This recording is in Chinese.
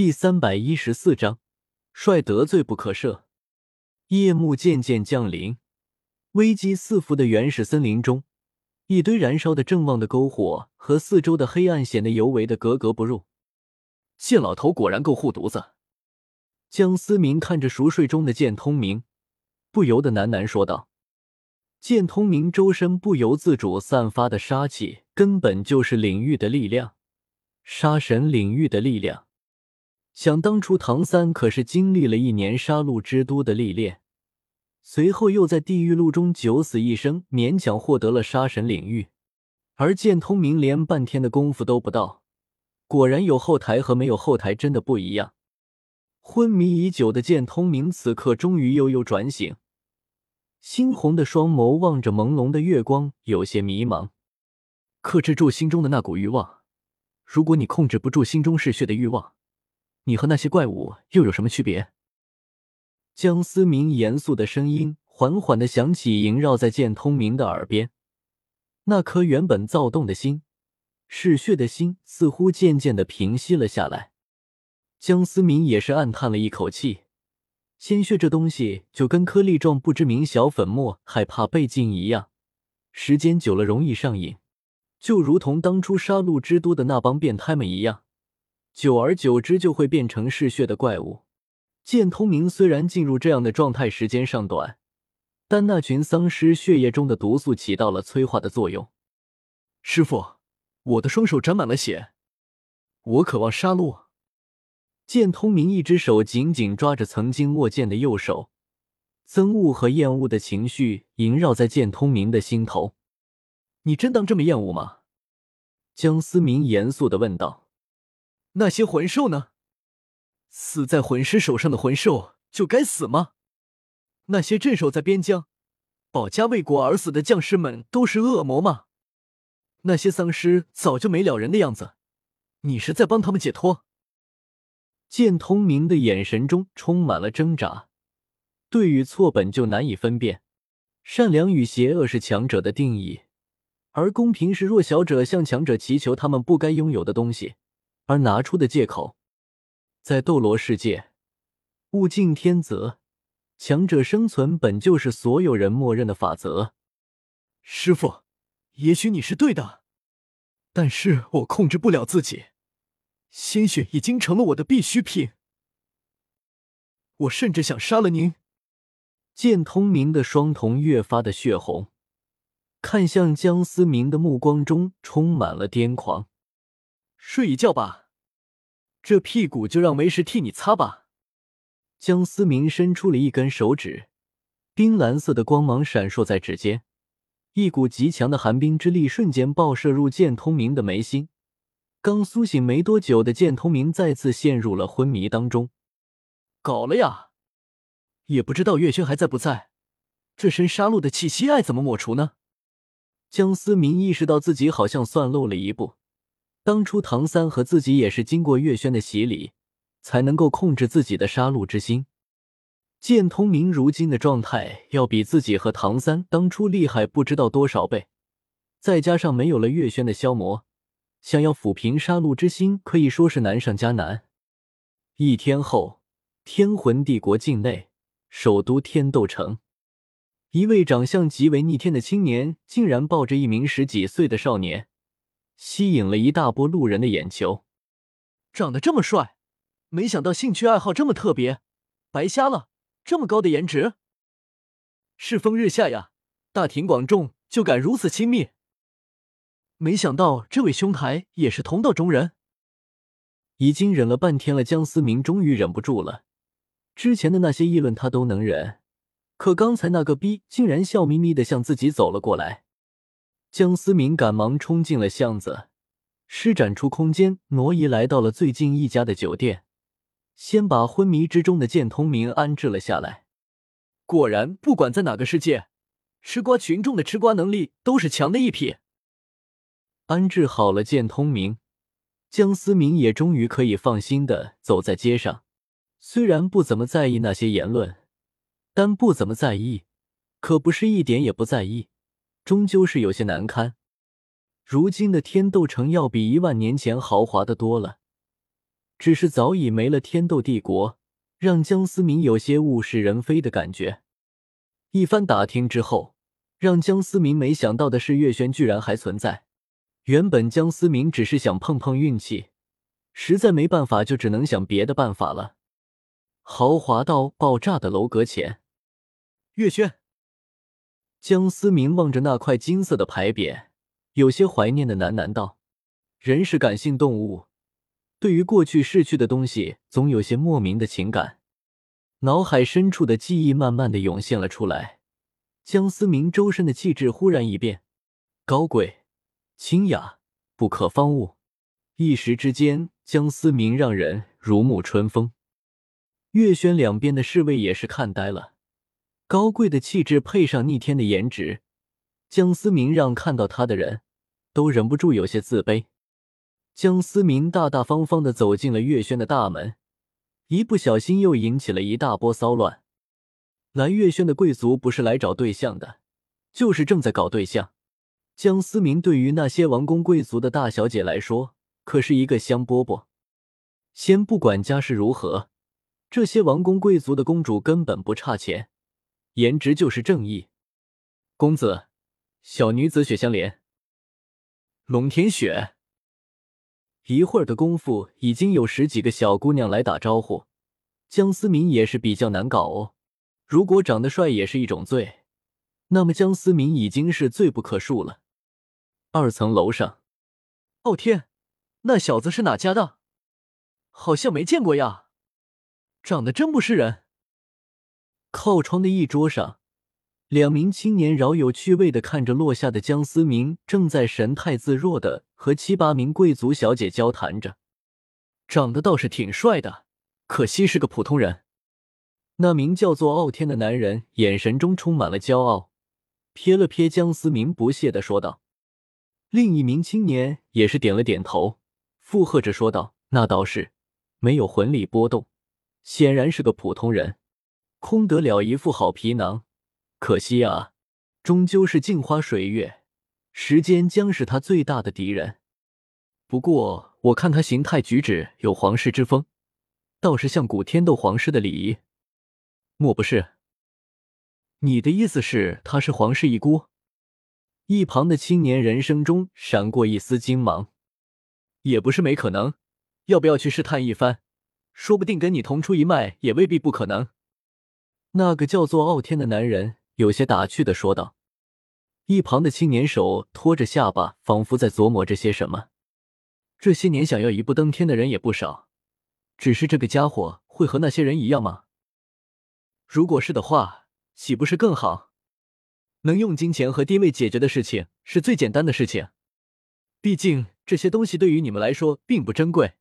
第三百一十四章，帅得罪不可赦。夜幕渐渐降临，危机四伏的原始森林中，一堆燃烧的正旺的篝火和四周的黑暗显得尤为的格格不入。剑老头果然够护犊子。江思明看着熟睡中的剑通明，不由得喃喃说道：“剑通明周身不由自主散发的杀气，根本就是领域的力量，杀神领域的力量。”想当初，唐三可是经历了一年杀戮之都的历练，随后又在地狱路中九死一生，勉强获得了杀神领域。而剑通明连半天的功夫都不到，果然有后台和没有后台真的不一样。昏迷已久的剑通明此刻终于悠悠转醒，猩红的双眸望着朦胧的月光，有些迷茫。克制住心中的那股欲望，如果你控制不住心中嗜血的欲望。你和那些怪物又有什么区别？江思明严肃的声音缓缓的响起，萦绕在剑通明的耳边。那颗原本躁动的心，嗜血的心，似乎渐渐的平息了下来。江思明也是暗叹了一口气，鲜血这东西就跟颗粒状不知名小粉末，害怕被禁一样，时间久了容易上瘾，就如同当初杀戮之都的那帮变态们一样。久而久之，就会变成嗜血的怪物。剑通明虽然进入这样的状态时间尚短，但那群丧尸血液中的毒素起到了催化的作用。师傅，我的双手沾满了血，我渴望杀戮。剑通明一只手紧紧抓着曾经握剑的右手，憎恶和厌恶的情绪萦绕在剑通明的心头。你真当这么厌恶吗？江思明严肃的问道。那些魂兽呢？死在魂师手上的魂兽就该死吗？那些镇守在边疆、保家卫国而死的将士们都是恶魔吗？那些丧尸早就没了人的样子，你是在帮他们解脱？剑通明的眼神中充满了挣扎，对与错本就难以分辨，善良与邪恶是强者的定义，而公平是弱小者向强者祈求他们不该拥有的东西。而拿出的借口，在斗罗世界，物竞天择，强者生存本就是所有人默认的法则。师傅，也许你是对的，但是我控制不了自己，鲜血已经成了我的必需品。我甚至想杀了您。剑通明的双瞳越发的血红，看向江思明的目光中充满了癫狂。睡一觉吧，这屁股就让为师替你擦吧。江思明伸出了一根手指，冰蓝色的光芒闪烁在指尖，一股极强的寒冰之力瞬间爆射入剑通明的眉心。刚苏醒没多久的剑通明再次陷入了昏迷当中。搞了呀！也不知道月轩还在不在，这身杀戮的气息爱怎么抹除呢？江思明意识到自己好像算漏了一步。当初唐三和自己也是经过月轩的洗礼，才能够控制自己的杀戮之心。剑通明如今的状态要比自己和唐三当初厉害不知道多少倍，再加上没有了月轩的消磨，想要抚平杀戮之心可以说是难上加难。一天后，天魂帝国境内，首都天斗城，一位长相极为逆天的青年，竟然抱着一名十几岁的少年。吸引了一大波路人的眼球，长得这么帅，没想到兴趣爱好这么特别，白瞎了，这么高的颜值。世风日下呀，大庭广众就敢如此亲密，没想到这位兄台也是同道中人。已经忍了半天了，江思明终于忍不住了。之前的那些议论他都能忍，可刚才那个逼竟然笑眯眯的向自己走了过来。江思明赶忙冲进了巷子，施展出空间挪移，来到了最近一家的酒店，先把昏迷之中的剑通明安置了下来。果然，不管在哪个世界，吃瓜群众的吃瓜能力都是强的一批。安置好了剑通明，江思明也终于可以放心的走在街上。虽然不怎么在意那些言论，但不怎么在意，可不是一点也不在意。终究是有些难堪。如今的天斗城要比一万年前豪华的多了，只是早已没了天斗帝国，让江思明有些物是人非的感觉。一番打听之后，让江思明没想到的是，月轩居然还存在。原本江思明只是想碰碰运气，实在没办法，就只能想别的办法了。豪华到爆炸的楼阁前，月轩。江思明望着那块金色的牌匾，有些怀念的喃喃道：“人是感性动物，对于过去逝去的东西，总有些莫名的情感。”脑海深处的记忆慢慢的涌现了出来。江思明周身的气质忽然一变，高贵、清雅、不可方物，一时之间，江思明让人如沐春风。月轩两边的侍卫也是看呆了。高贵的气质配上逆天的颜值，江思明让看到他的人都忍不住有些自卑。江思明大大方方的走进了月轩的大门，一不小心又引起了一大波骚乱。来月轩的贵族不是来找对象的，就是正在搞对象。江思明对于那些王公贵族的大小姐来说，可是一个香饽饽。先不管家世如何，这些王公贵族的公主根本不差钱。颜值就是正义，公子，小女子雪香莲。龙天雪。一会儿的功夫，已经有十几个小姑娘来打招呼。江思明也是比较难搞哦，如果长得帅也是一种罪，那么江思明已经是罪不可恕了。二层楼上，哦天，那小子是哪家的？好像没见过呀，长得真不是人。靠窗的一桌上，两名青年饶有趣味的看着落下的江思明，正在神态自若的和七八名贵族小姐交谈着。长得倒是挺帅的，可惜是个普通人。那名叫做傲天的男人眼神中充满了骄傲，瞥了瞥江思明，不屑的说道。另一名青年也是点了点头，附和着说道：“那倒是，没有魂力波动，显然是个普通人。”空得了一副好皮囊，可惜啊，终究是镜花水月，时间将是他最大的敌人。不过我看他形态举止有皇室之风，倒是像古天斗皇室的礼仪。莫不是？你的意思是他是皇室遗孤？一旁的青年人声中闪过一丝惊芒。也不是没可能，要不要去试探一番？说不定跟你同出一脉，也未必不可能。那个叫做傲天的男人有些打趣的说道，一旁的青年手托着下巴，仿佛在琢磨着些什么。这些年想要一步登天的人也不少，只是这个家伙会和那些人一样吗？如果是的话，岂不是更好？能用金钱和地位解决的事情是最简单的事情，毕竟这些东西对于你们来说并不珍贵。